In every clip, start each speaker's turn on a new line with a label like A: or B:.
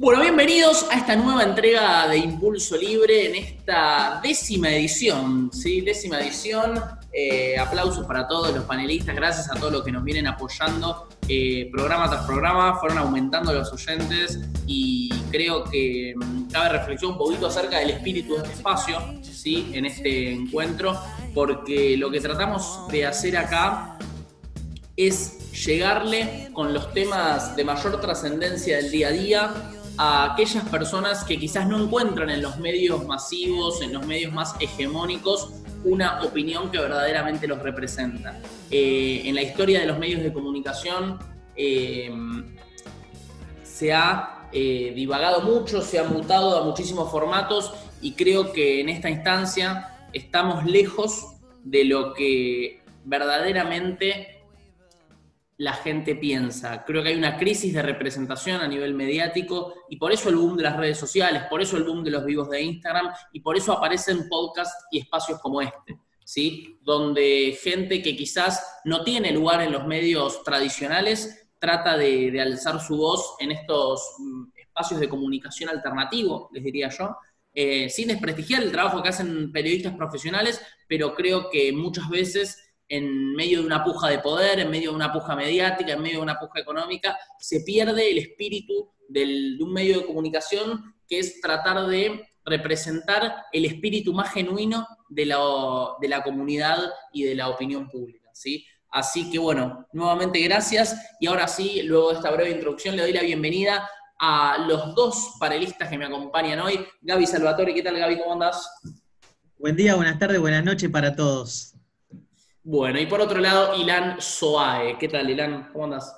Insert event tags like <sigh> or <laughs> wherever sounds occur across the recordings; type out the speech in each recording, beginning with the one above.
A: Bueno, bienvenidos a esta nueva entrega de Impulso Libre en esta décima edición, ¿sí? Décima edición. Eh, aplausos para todos los panelistas, gracias a todos los que nos vienen apoyando eh, programa tras programa, fueron aumentando los oyentes y creo que mm, cabe reflexión un poquito acerca del espíritu de este espacio, ¿sí? En este encuentro, porque lo que tratamos de hacer acá es llegarle con los temas de mayor trascendencia del día a día a aquellas personas que quizás no encuentran en los medios masivos, en los medios más hegemónicos, una opinión que verdaderamente los representa. Eh, en la historia de los medios de comunicación eh, se ha eh, divagado mucho, se ha mutado a muchísimos formatos y creo que en esta instancia estamos lejos de lo que verdaderamente la gente piensa. Creo que hay una crisis de representación a nivel mediático y por eso el boom de las redes sociales, por eso el boom de los vivos de Instagram y por eso aparecen podcasts y espacios como este, ¿sí? Donde gente que quizás no tiene lugar en los medios tradicionales trata de, alzar su voz en estos mm, espacios de comunicación alternativo, les diría yo, eh, sin desprestigiar el trabajo que hacen periodistas profesionales, pero creo que muchas veces en medio de una puja de poder, en medio de una puja mediática, en medio de una puja económica, se pierde el espíritu de un medio de comunicación que es tratar de representar el espíritu más genuino de la, de la comunidad y de la opinión pública. ¿sí? Así que bueno, nuevamente gracias y ahora sí, luego de esta breve introducción, le doy la bienvenida a los dos panelistas que me acompañan hoy. Gaby Salvatore, ¿qué tal Gaby? ¿Cómo andás?
B: Buen día, buenas tardes, buenas noches para todos.
A: Bueno, y por otro lado, Ilan Soae. ¿Qué tal, Ilan? ¿Cómo andas?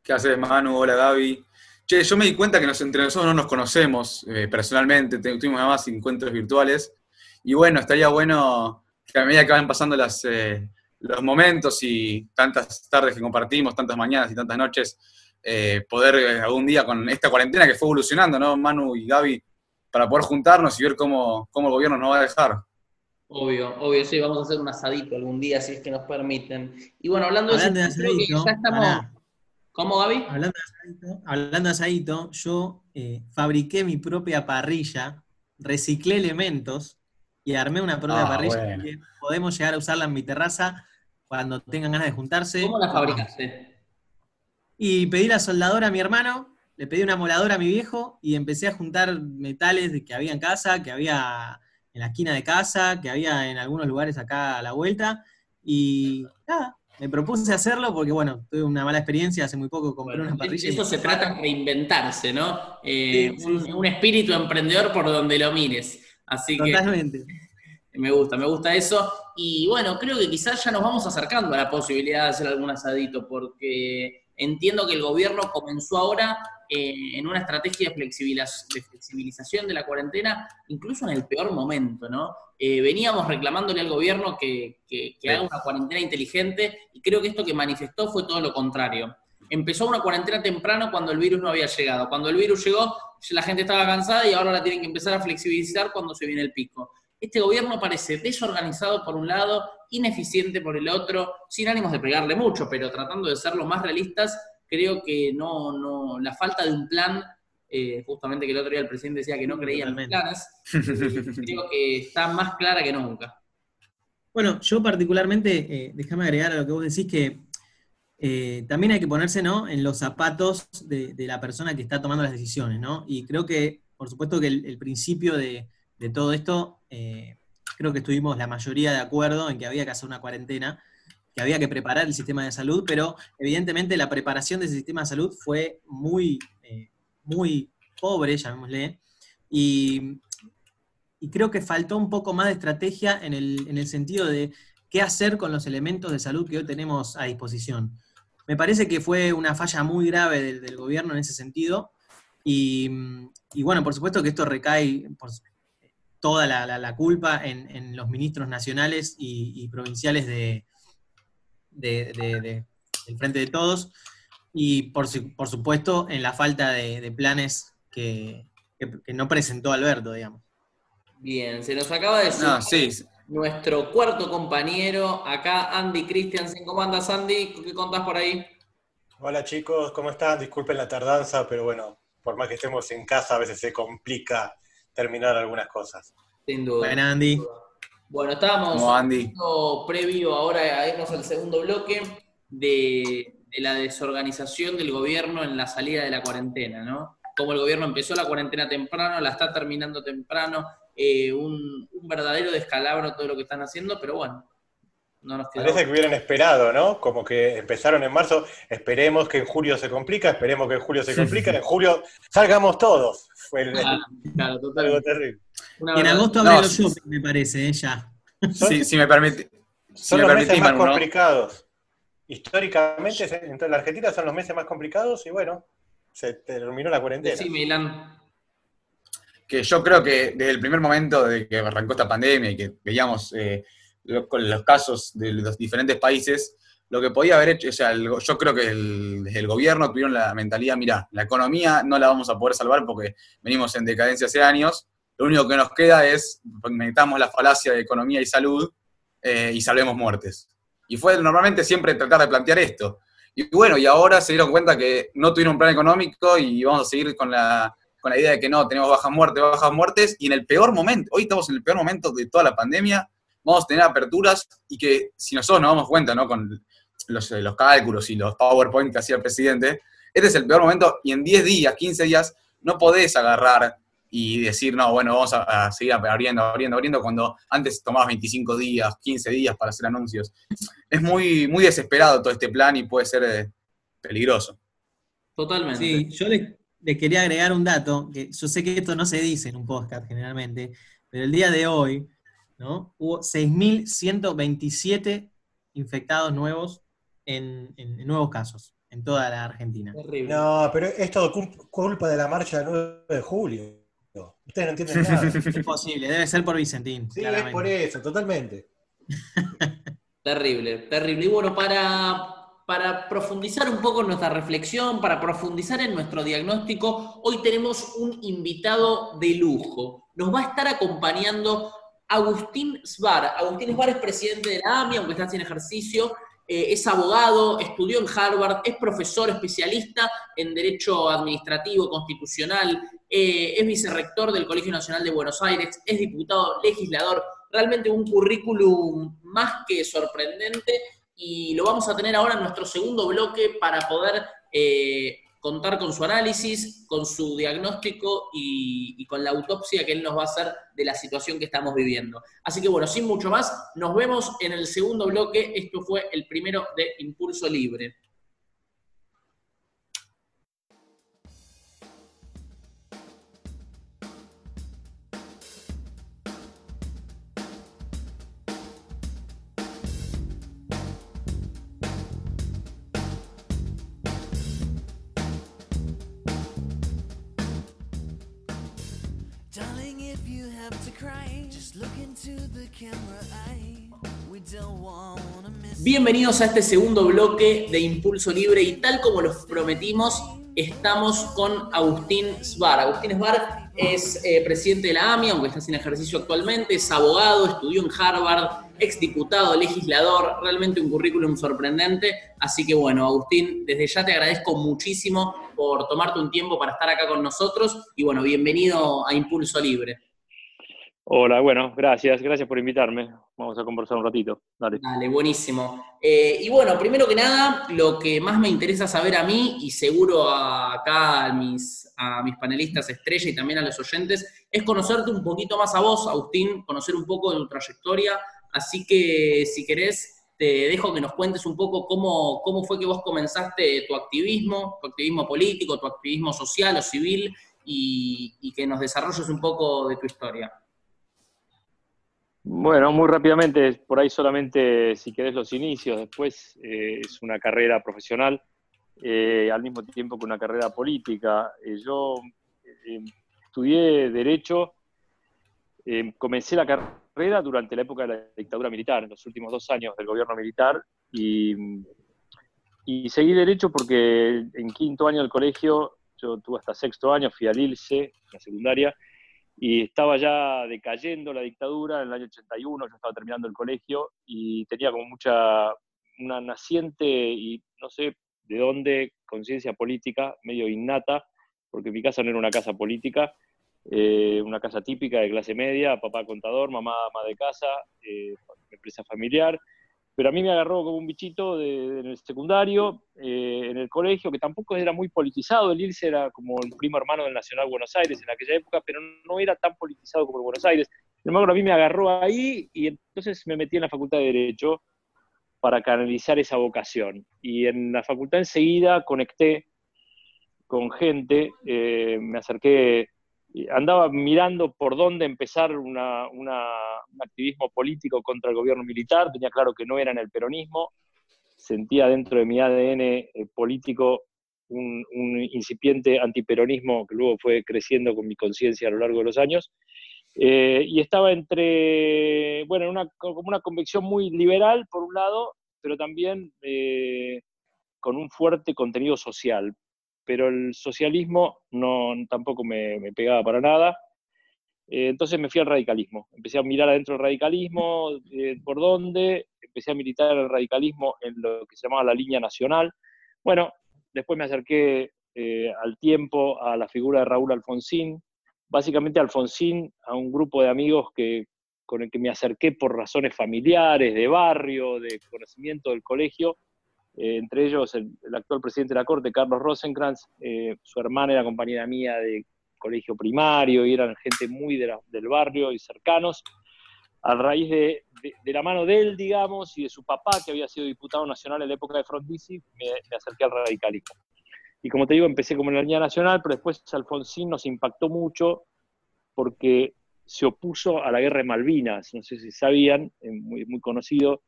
C: ¿Qué haces, Manu? Hola, Gaby. Che, yo me di cuenta que entre nosotros no nos conocemos eh, personalmente, tuvimos nada más encuentros virtuales. Y bueno, estaría bueno que a medida que van pasando las, eh, los momentos y tantas tardes que compartimos, tantas mañanas y tantas noches, eh, poder algún día con esta cuarentena que fue evolucionando, ¿no, Manu y Gaby? Para poder juntarnos y ver cómo, cómo el gobierno nos va a dejar.
A: Obvio, obvio, sí, vamos a hacer un asadito algún día, si es que nos permiten. Y bueno, hablando, de, asadito, ya estamos... ¿Cómo, Gaby?
B: Hablando de asadito, yo eh, fabriqué mi propia parrilla, reciclé elementos y armé una propia ah, parrilla que podemos llegar a usarla en mi terraza cuando tengan ganas de juntarse.
A: ¿Cómo la fabricaste?
B: Y pedí la soldadora a mi hermano, le pedí una moladora a mi viejo y empecé a juntar metales que había en casa, que había en la esquina de casa, que había en algunos lugares acá a la vuelta. Y nada, me propuse hacerlo porque, bueno, tuve una mala experiencia hace muy poco, compré una parrilla.
A: Eso se trata de reinventarse, ¿no? Eh, un, espíritu emprendedor por donde lo mires. Así Totalmente. que. Me gusta, me gusta eso. Y bueno, creo que quizás ya nos vamos acercando a la posibilidad de hacer algún asadito, porque entiendo que el gobierno comenzó ahora eh, en una estrategia de, flexibilización de la cuarentena, incluso en el peor momento, ¿no? Eh, veníamos reclamándole al gobierno que, haga una cuarentena inteligente y creo que esto que manifestó fue todo lo contrario. Empezó una cuarentena temprano cuando el virus no había llegado. Cuando el virus llegó, la gente estaba cansada y ahora la tienen que empezar a flexibilizar cuando se viene el pico. Este gobierno parece desorganizado por un lado, ineficiente por el otro, sin ánimos de pegarle mucho, pero tratando de ser lo más realistas creo que no, no, la falta de un plan, eh, justamente que el otro día el presidente decía que no creía en los planes, creo que está más clara que nunca.
B: Bueno, yo particularmente, eh, déjame agregar a lo que vos decís que eh, también hay que ponerse ¿no? en los zapatos de, la persona que está tomando las decisiones, ¿no? Y creo que, por supuesto, que el, principio de, de, todo esto, creo que estuvimos la mayoría de acuerdo en que había que hacer una cuarentena, que había que preparar el sistema de salud, pero evidentemente la preparación de ese sistema de salud fue muy, eh, muy pobre, llamémosle, y, creo que faltó un poco más de estrategia en el, sentido de qué hacer con los elementos de salud que hoy tenemos a disposición. Me parece que fue una falla muy grave del, gobierno en ese sentido, y, bueno, por supuesto que esto recae toda la, culpa en, los ministros nacionales y provinciales de, de, del Frente de Todos y por, por supuesto en la falta de, planes que, no presentó Alberto, digamos.
A: Bien, se nos acaba de decir nuestro cuarto compañero, acá Andy Christiansen. ¿Cómo andas, Andy? ¿Qué contás por ahí?
D: Hola chicos, ¿cómo están? Disculpen la tardanza, pero bueno, por más que estemos en casa, a veces se complica terminar algunas cosas.
A: Sin duda.
B: Bueno, Andy.
A: Bueno, estábamos
C: Como Andy.
A: previo ahora a irnos al segundo bloque de, de la desorganización del gobierno en la salida de la cuarentena, ¿no? Como el gobierno empezó la cuarentena temprano, la está terminando temprano, eh, un, un verdadero descalabro todo lo que están haciendo, pero bueno, no nos queda
D: Parece que hubieran esperado, ¿no? Como que empezaron en marzo, esperemos que en julio se complica, esperemos que en julio se <laughs> complica, en julio salgamos todos. Fue el-
A: Claro, claro,
D: algo
A: totalmente.
D: terrible.
B: Y en agosto
C: No,
B: abren los shopping, me parece, ¿eh? ya.
D: Son,
C: Si, si me permite. si
D: son
C: me
D: los meses más
C: Manu, ¿no?
D: complicados. Históricamente, en la Argentina son los meses más complicados y bueno, se terminó la cuarentena.
A: Sí, Milán.
C: que yo creo que desde el primer momento de que arrancó esta pandemia y que veíamos eh, los casos de los diferentes países, lo que podía haber hecho, o sea, yo creo que el- gobierno tuvieron la mentalidad, mira, la economía no la vamos a poder salvar porque venimos en decadencia hace años, lo único que nos queda es, metamos la falacia de economía y salud eh, y salvemos muertes. Y fue normalmente siempre tratar de plantear esto. Y bueno, y ahora se dieron cuenta que no tuvieron un plan económico y vamos a seguir con la, con la idea de que no, tenemos bajas muertes, bajas muertes, y en el peor momento, hoy estamos en el peor momento de toda la pandemia, vamos a tener aperturas y que si nosotros nos damos cuenta, ¿no? Con los, eh, los cálculos y los PowerPoint que hacía el presidente, este es el peor momento y en 10 días, 15 días, no podés agarrar y decir, no, bueno, vamos a, a seguir abriendo, abriendo, abriendo, cuando antes tomabas 25 días, 15 días para hacer anuncios. Es muy, muy desesperado todo este plan y puede ser eh, peligroso.
A: Totalmente.
B: Sí, yo les, les quería agregar un dato, que yo sé que esto no se dice en un podcast generalmente, pero el día de hoy, ¿no? Hubo 6.127 infectados nuevos en, en- en nuevos casos en toda la Argentina.
A: Terrible.
D: No, pero es todo cul- culpa de la marcha del 9 de julio. Ustedes no entienden nada.
B: Es posible, debe ser por Vicentín.
D: Sí, es por eso, totalmente. <laughs>
A: Terrible, terrible. Y bueno, para, para profundizar un poco en nuestra reflexión, para profundizar en nuestro diagnóstico, hoy tenemos un invitado de lujo. Nos va a estar acompañando Agustín Svar. Agustín Svar es presidente de la AMI, aunque está sin ejercicio, eh, es abogado, estudió en Harvard, es profesor especialista en Derecho Administrativo Constitucional, eh, es vicerrector del Colegio Nacional de Buenos Aires, es diputado legislador, realmente un currículum más que sorprendente. Y lo vamos a tener ahora en nuestro segundo bloque para poder eh, contar con su análisis, con su diagnóstico y, con la autopsia que él nos va a hacer de la situación que estamos viviendo. Así que bueno, sin mucho más, nos vemos en el segundo bloque. Esto fue el primero de Impulso Libre. Bienvenidos a este segundo bloque de Impulso Libre y tal como los prometimos, estamos con Agustín Svar. Agustín Svar es eh, presidente de la AMI, aunque está sin ejercicio actualmente, es abogado, estudió en Harvard, exdiputado, legislador, realmente un currículum sorprendente. Así que bueno, Agustín, desde ya te agradezco muchísimo por tomarte un tiempo para estar acá con nosotros y bueno, bienvenido a Impulso Libre.
E: Hola, bueno, gracias, gracias por invitarme. Vamos a conversar un ratito. Dale.
A: Dale, buenísimo. Eh, y bueno, primero que nada, lo que más me interesa saber a mí, y seguro a- acá a mis, a mis panelistas estrella y también a los oyentes, es conocerte un poquito más a vos, Agustín, conocer un poco de tu trayectoria. Así que si querés, te dejo que nos cuentes un poco cómo, cómo fue que vos comenzaste tu activismo, tu activismo político, tu activismo social o civil, y, y que nos desarrolles un poco de tu historia.
E: Bueno, muy rápidamente, por ahí solamente si querés los inicios, después eh, es una carrera profesional, eh, al mismo tiempo que una carrera política. Eh, yo estudié Derecho, comencé la carrera durante la época de la dictadura militar, en los últimos dos años del gobierno militar, y, y seguí Derecho porque en quinto año del colegio, yo tuve hasta sexto año, fui al ILSE, la secundaria, y estaba ya decayendo la dictadura en el año 81, yo estaba terminando el colegio y tenía como mucha, una naciente y no sé de dónde, conciencia política medio innata porque mi casa no era una casa política, eh, una casa típica de clase media, papá contador, mamá ama de casa, eh, empresa familiar, pero a mí me agarró como un bichito en el secundario, eh, en el colegio, que tampoco era muy politizado, el IRSE era como el primo hermano del Nacional Buenos Aires en aquella época, pero no era tan politizado como el Buenos Aires. Sin embargo, a mí me agarró ahí y entonces me metí en la Facultad de Derecho para canalizar esa vocación. Y en la facultad enseguida conecté con gente, eh, me acerqué, andaba mirando por dónde empezar una- un activismo político contra el gobierno militar, tenía claro que no era en el peronismo, sentía dentro de mi ADN eh, político un, un incipiente antiperonismo que luego fue creciendo con mi conciencia a lo largo de los años, eh, y estaba entre, bueno, una, como una convicción muy liberal, por un lado, pero también eh, con un fuerte contenido social. Pero el socialismo no, tampoco me, me pegaba para nada. Eh, entonces me fui al radicalismo. Empecé a mirar adentro del radicalismo, eh, por dónde, empecé a militar el radicalismo en lo que se llamaba la línea nacional. Bueno, después me acerqué eh, al tiempo a la figura de Raúl Alfonsín, básicamente Alfonsín, a un grupo de amigos que, con el que me acerqué por razones familiares, de barrio, de conocimiento del colegio, eh, entre ellos el, actual presidente de la Corte, Carlos Rosenkrantz, eh, su hermana era compañera mía de colegio primario y eran gente muy del barrio y cercanos. A raíz de, de- de la mano de él, digamos, y de su papá, que había sido diputado nacional en la época de Frondizi, me, me acerqué al radicalismo. Y como te digo, empecé como en la línea nacional, pero después Alfonsín nos impactó mucho porque se opuso a la guerra de Malvinas. No sé si sabían, eh, muy, muy conocido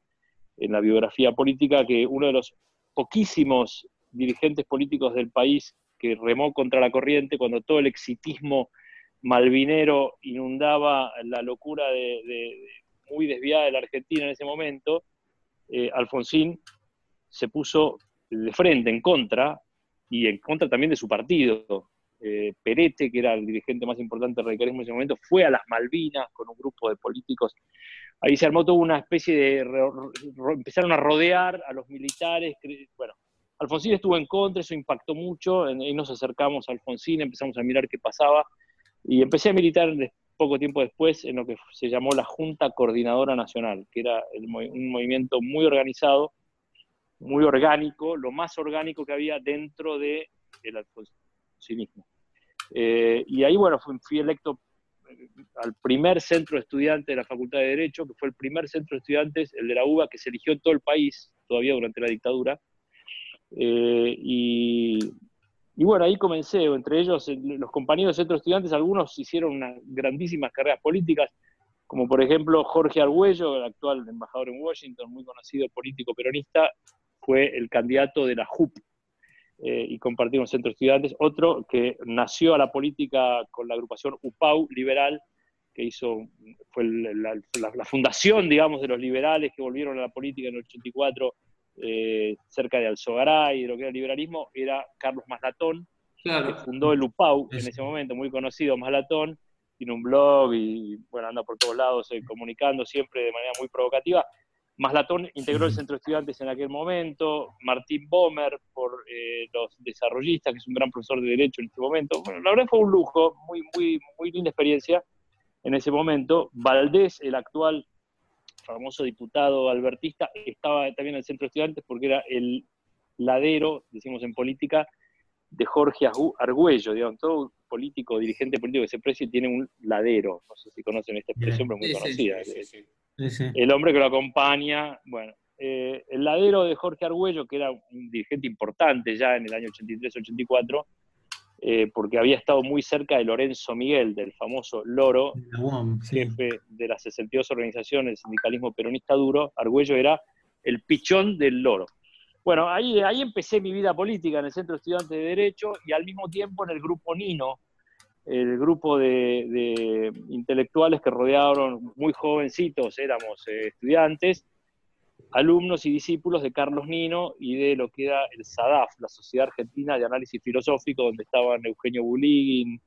E: en la biografía política, que uno de los poquísimos dirigentes políticos del país que remó contra la corriente cuando todo el exitismo malvinero inundaba la locura de, muy desviada de la Argentina en ese momento, eh, Alfonsín se puso de frente en contra y en contra también de su partido. Eh, Perete, que era el dirigente más importante del radicalismo en ese momento, fue a las Malvinas con un grupo de políticos. Ahí se armó toda una especie de... ro- ro- empezaron a rodear a los militares. Bueno, Alfonsín estuvo en contra, eso impactó mucho, y nos acercamos a Alfonsín, empezamos a mirar qué pasaba, y empecé a militar de- poco tiempo después en lo que se llamó la Junta Coordinadora Nacional, que era un movimiento muy organizado, muy orgánico, lo más orgánico que había dentro del alfonsinismo. Eh, y ahí, bueno, fui, electo eh, al primer centro de estudiantes de la Facultad de Derecho, que fue el primer centro de estudiantes, el de la UBA, que se eligió todo el país, todavía durante la dictadura. Eh, y, y bueno, ahí comencé, entre ellos los compañeros del centro de estudiantes, algunos hicieron unas grandísimas carreras políticas, como por ejemplo Jorge Argüello, el actual embajador en Washington, muy conocido político peronista, fue el candidato de la JUP eh, y compartimos centro de estudiantes. Otro que nació a la política con la agrupación UPAU liberal, que hizo, fue la, la- la fundación, digamos, de los liberales que volvieron a la política en el 84, eh, cerca de Alzogaray, de lo que era el liberalismo, era Carlos Maslatón, que
A: Claro.
E: fundó el UPAU en ese momento, muy conocido, Maslatón, tiene un blog y bueno, anda por todos lados eh, comunicando siempre de manera muy provocativa. Maslatón integró el centro de estudiantes en aquel momento, Martín Bomer por eh, los desarrollistas, que es un gran profesor de Derecho en este momento. Bueno, la verdad fue un lujo, muy, muy, muy linda experiencia en ese momento. Valdés, el actual famoso diputado albertista, estaba también en el centro de estudiantes porque era el ladero, decimos en política, de Jorge Argüello, digamos, todo político, dirigente político que se precie tiene un ladero, no sé si conocen esta expresión, pero muy
A: Sí, sí,
E: conocida.
D: Sí, sí, sí.
B: Sí, sí.
E: El hombre que lo acompaña, bueno, eh, el ladero de Jorge Argüello, que era un dirigente importante ya en el año 83-84, eh, porque había estado muy cerca de Lorenzo Miguel, del famoso Loro,
B: sí.
E: jefe de las 62 organizaciones del sindicalismo peronista duro, Argüello era el pichón del loro. Bueno, ahí, ahí empecé mi vida política en el Centro de Estudiantes de Derecho y al mismo tiempo en el grupo Nino, el grupo de, de intelectuales que rodearon, muy jovencitos, éramos eh, estudiantes, alumnos y discípulos de Carlos Nino y de lo que era el SADAF, la Sociedad Argentina de Análisis Filosófico, donde estaban Eugenio Buligin,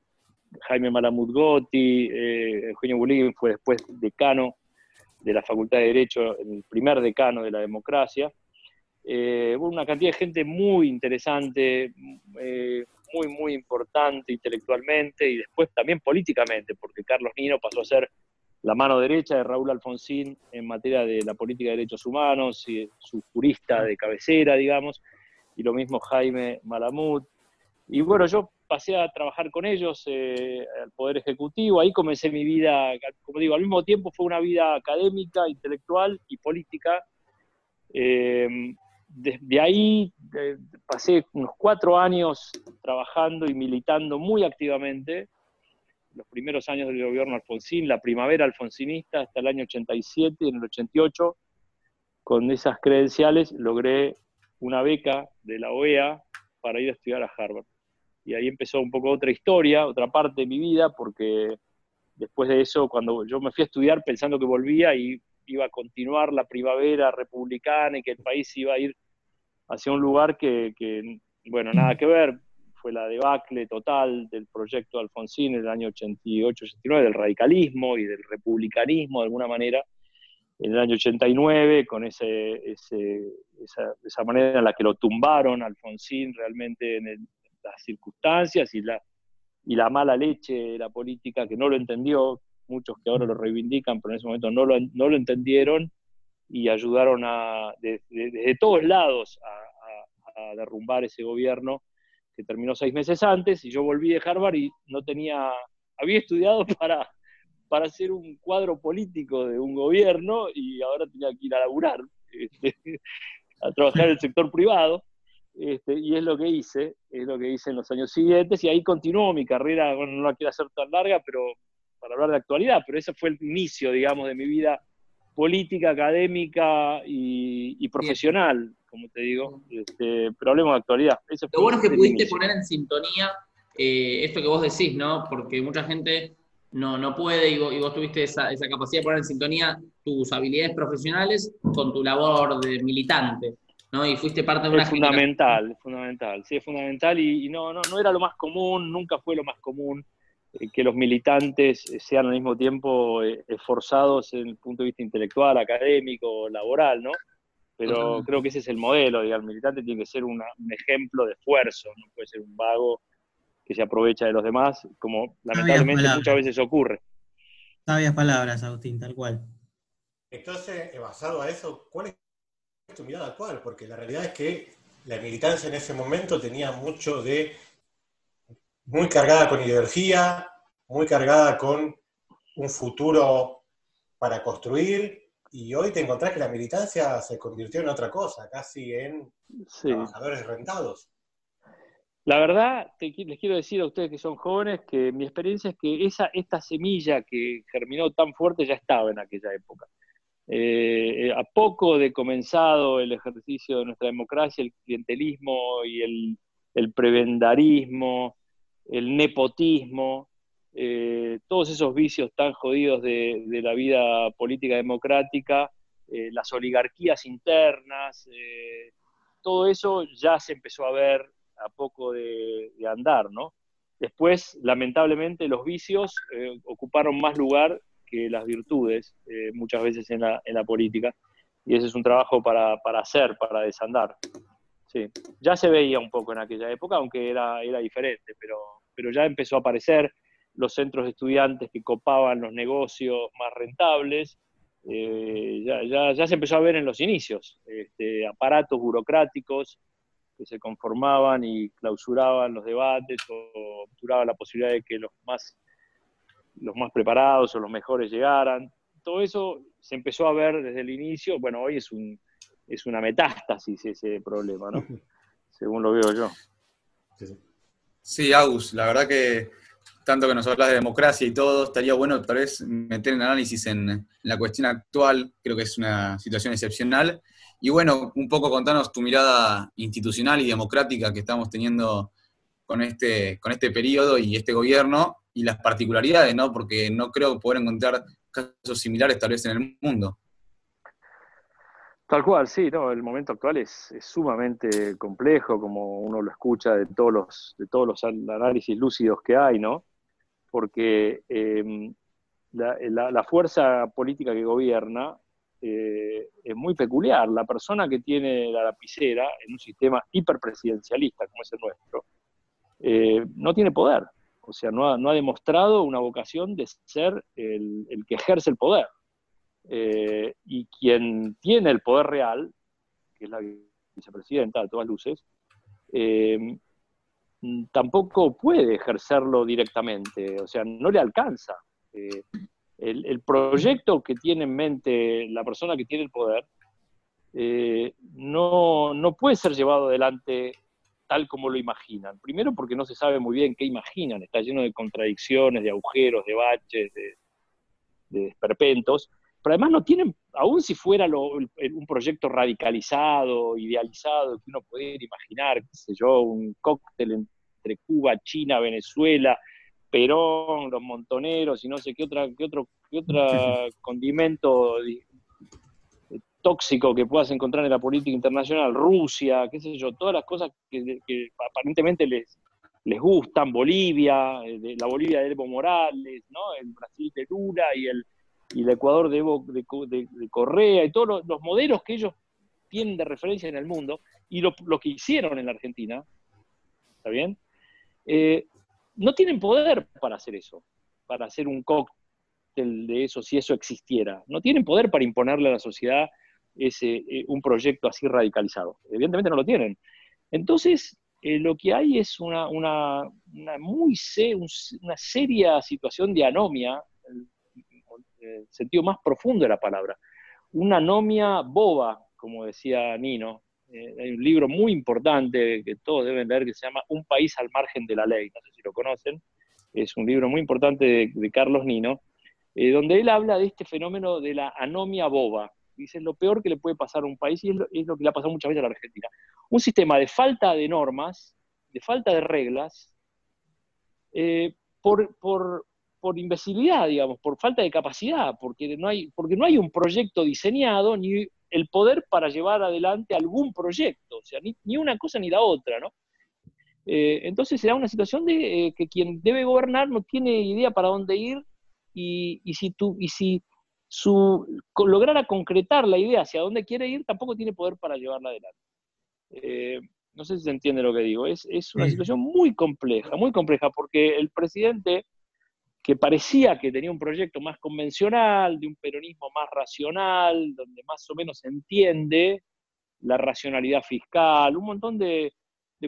E: Jaime Malamud Gotti, eh, Eugenio Buligin fue después decano de la Facultad de Derecho, el primer decano de la democracia. Eh, una cantidad de gente muy interesante, eh, muy, muy importante intelectualmente y después también políticamente, porque Carlos Nino pasó a ser la mano derecha de Raúl Alfonsín en materia de la política de derechos humanos, y su jurista de cabecera, digamos, y lo mismo Jaime Malamud. Y bueno, yo pasé a trabajar con ellos eh, al Poder Ejecutivo, ahí comencé mi vida, como digo, al mismo tiempo fue una vida académica, intelectual y política. Eh, desde ahí eh, pasé unos cuatro años trabajando y militando muy activamente, los primeros años del gobierno Alfonsín, la primavera alfonsinista hasta el año 87 y en el 88, con esas credenciales logré una beca de la OEA para ir a estudiar a Harvard. Y ahí empezó un poco otra historia, otra parte de mi vida, porque después de eso, cuando yo me fui a estudiar pensando que volvía y iba a continuar la primavera republicana y que el país iba a ir hacia un lugar que, que bueno, nada que ver, fue la debacle total del proyecto Alfonsín en el año 88-89, del radicalismo y del republicanismo de alguna manera, en el año 89, con ese, ese, esa, esa, manera en la que lo tumbaron Alfonsín realmente en, el, las circunstancias y la, y la mala leche de la política que no lo entendió, muchos que ahora lo reivindican, pero en ese momento no lo, no lo entendieron y ayudaron a, desde de, todos lados a, derrumbar ese gobierno que terminó seis meses antes y yo volví de Harvard y no tenía, había estudiado <laughs> para, para hacer un cuadro político de un gobierno y ahora tenía que ir a laburar, este, <laughs> a trabajar en el sector privado. Este, y es lo que hice, es lo que hice en los años siguientes, y ahí continuó mi carrera, bueno, no la quiero hacer tan larga, pero para hablar de actualidad, pero ese fue el inicio, digamos, de mi vida política, académica y, y profesional, Bien. como te digo, este, pero hablemos de actualidad.
A: Lo bueno es que pudiste inicio. poner en sintonía eh, esto que vos decís, ¿no? Porque mucha gente no, no puede y vos, y vos tuviste esa, esa, capacidad de poner en sintonía tus habilidades profesionales con tu labor de militante. ¿no? Y fuiste parte de una
E: Es fundamental, es fundamental, sí, es fundamental y, y, no, no, no era lo más común, nunca fue lo más común que los militantes sean al mismo tiempo eh, esforzados en el punto de vista intelectual, académico, laboral, ¿no? Pero uh -huh. creo que ese es el modelo, digamos, el militante tiene que ser una, un ejemplo de esfuerzo, no puede ser un vago que se aprovecha de los demás, como lamentablemente muchas veces ocurre.
B: Sabias palabras, Agustín, tal cual.
D: Entonces, eh, basado a eso, ¿cuál es tu mirada actual? Porque la realidad es que la militancia en ese momento tenía mucho de muy cargada con ideología, muy cargada con un futuro para construir, y hoy te encontrás que la militancia se convirtió en otra cosa, casi en sí. trabajadores rentados.
E: La verdad, te, les quiero decir a ustedes que son jóvenes que mi experiencia es que esa, esta semilla que germinó tan fuerte ya estaba en aquella época. Eh, a poco de comenzado el ejercicio de nuestra democracia, el clientelismo y el, el prebendarismo, el nepotismo, eh, todos esos vicios tan jodidos de, la vida política democrática, eh, las oligarquías internas, eh, todo eso ya se empezó a ver a poco de, de andar, ¿no? Después, lamentablemente, los vicios ocuparon más lugar que las virtudes muchas veces en la, en la, política, y ese es un trabajo para, para, hacer, para desandar. Sí. Ya se veía un poco en aquella época, aunque era, era diferente, pero, pero ya empezó a aparecer los centros de estudiantes que copaban los negocios más rentables, eh, ya, ya, ya, se empezó a ver en los inicios, este, aparatos burocráticos, que se conformaban y clausuraban los debates o la posibilidad de que los más, los más preparados o los mejores llegaran. Todo eso se empezó a ver desde el inicio. Bueno, hoy es, un, es una metástasis ese problema, ¿no? Según lo veo yo.
C: Sí, Agus, la verdad que tanto que nos hablas de democracia y todo, estaría bueno tal vez meter en análisis en, en la cuestión actual, creo que es una situación excepcional, y bueno, un poco contanos tu mirada institucional y democrática que estamos teniendo con este, con este periodo y este gobierno y las particularidades, ¿no? Porque no creo poder encontrar casos similares tal vez en el mundo.
E: Tal cual, sí, no, el momento actual es, sumamente complejo, como uno lo escucha de todos los, de todos los análisis lúcidos que hay, ¿no? Porque la, la, la, fuerza política que gobierna eh, es muy peculiar. La persona que tiene la lapicera en un sistema hiperpresidencialista como es el nuestro, eh, no tiene poder. O sea, no ha, no ha demostrado una vocación de ser el, el que ejerce el poder. Eh, y quien tiene el poder real, que es la vicepresidenta a todas luces, eh, tampoco puede ejercerlo directamente, o sea, no le alcanza. Eh, el, el proyecto que tiene en mente la persona que tiene el poder eh, no, no puede ser llevado adelante tal como lo imaginan. Primero porque no se sabe muy bien qué imaginan, está lleno de contradicciones, de agujeros, de baches, de, de esperpentos, pero además no tienen, aun si fuera lo- el- un proyecto radicalizado, idealizado, que uno pudiera imaginar, qué sé yo, un cóctel entre Cuba, China, Venezuela, Perón, los montoneros y no sé qué otra, qué otro, qué otra condimento di- tóxico que puedas encontrar en la política internacional, Rusia, qué sé yo, todas las cosas que, que aparentemente les, les gustan, Bolivia, eh, la Bolivia de Evo Morales, ¿no? el Brasil de Lula y el, y el Ecuador de, Evo- de, de- de Correa, y todos los, los modelos que ellos tienen de referencia en el mundo, y lo, lo que hicieron en la Argentina, ¿está bien? Eh, no tienen poder para hacer eso, para hacer un cóctel de eso, si eso existiera. No tienen poder para imponerle a la sociedad ese, eh, un proyecto así radicalizado. Evidentemente no lo tienen. Entonces, eh, lo que hay es una, una, una muy se- un- una seria situación de anomia, sentido más profundo de la palabra. Una anomia boba, como decía Nino. Eh, hay un libro muy importante que todos deben leer que se llama Un país al margen de la ley. No sé si lo conocen. Es un libro muy importante de, Carlos Nino, eh, donde él habla de este fenómeno de la anomia boba. Dice, lo peor que le puede pasar a un país y es lo, es lo que le ha pasado muchas veces a la Argentina. Un sistema de falta de normas, de falta de reglas, eh, por, por, por imbecilidad, digamos, por falta de capacidad, porque no, hay, porque no hay un proyecto diseñado ni el poder para llevar adelante algún proyecto, o sea, ni, ni una cosa ni la otra, ¿no? Eh, entonces se da una situación de eh, que quien debe gobernar no tiene idea para dónde ir y, y si, tú, y si su, lograra concretar la idea hacia dónde quiere ir, tampoco tiene poder para llevarla adelante. Eh, no sé si se entiende lo que digo. Es, es una situación muy compleja, muy compleja, porque el presidente, que parecía que tenía un proyecto más convencional, de un peronismo más racional, donde más o menos se entiende la racionalidad fiscal, un montón de,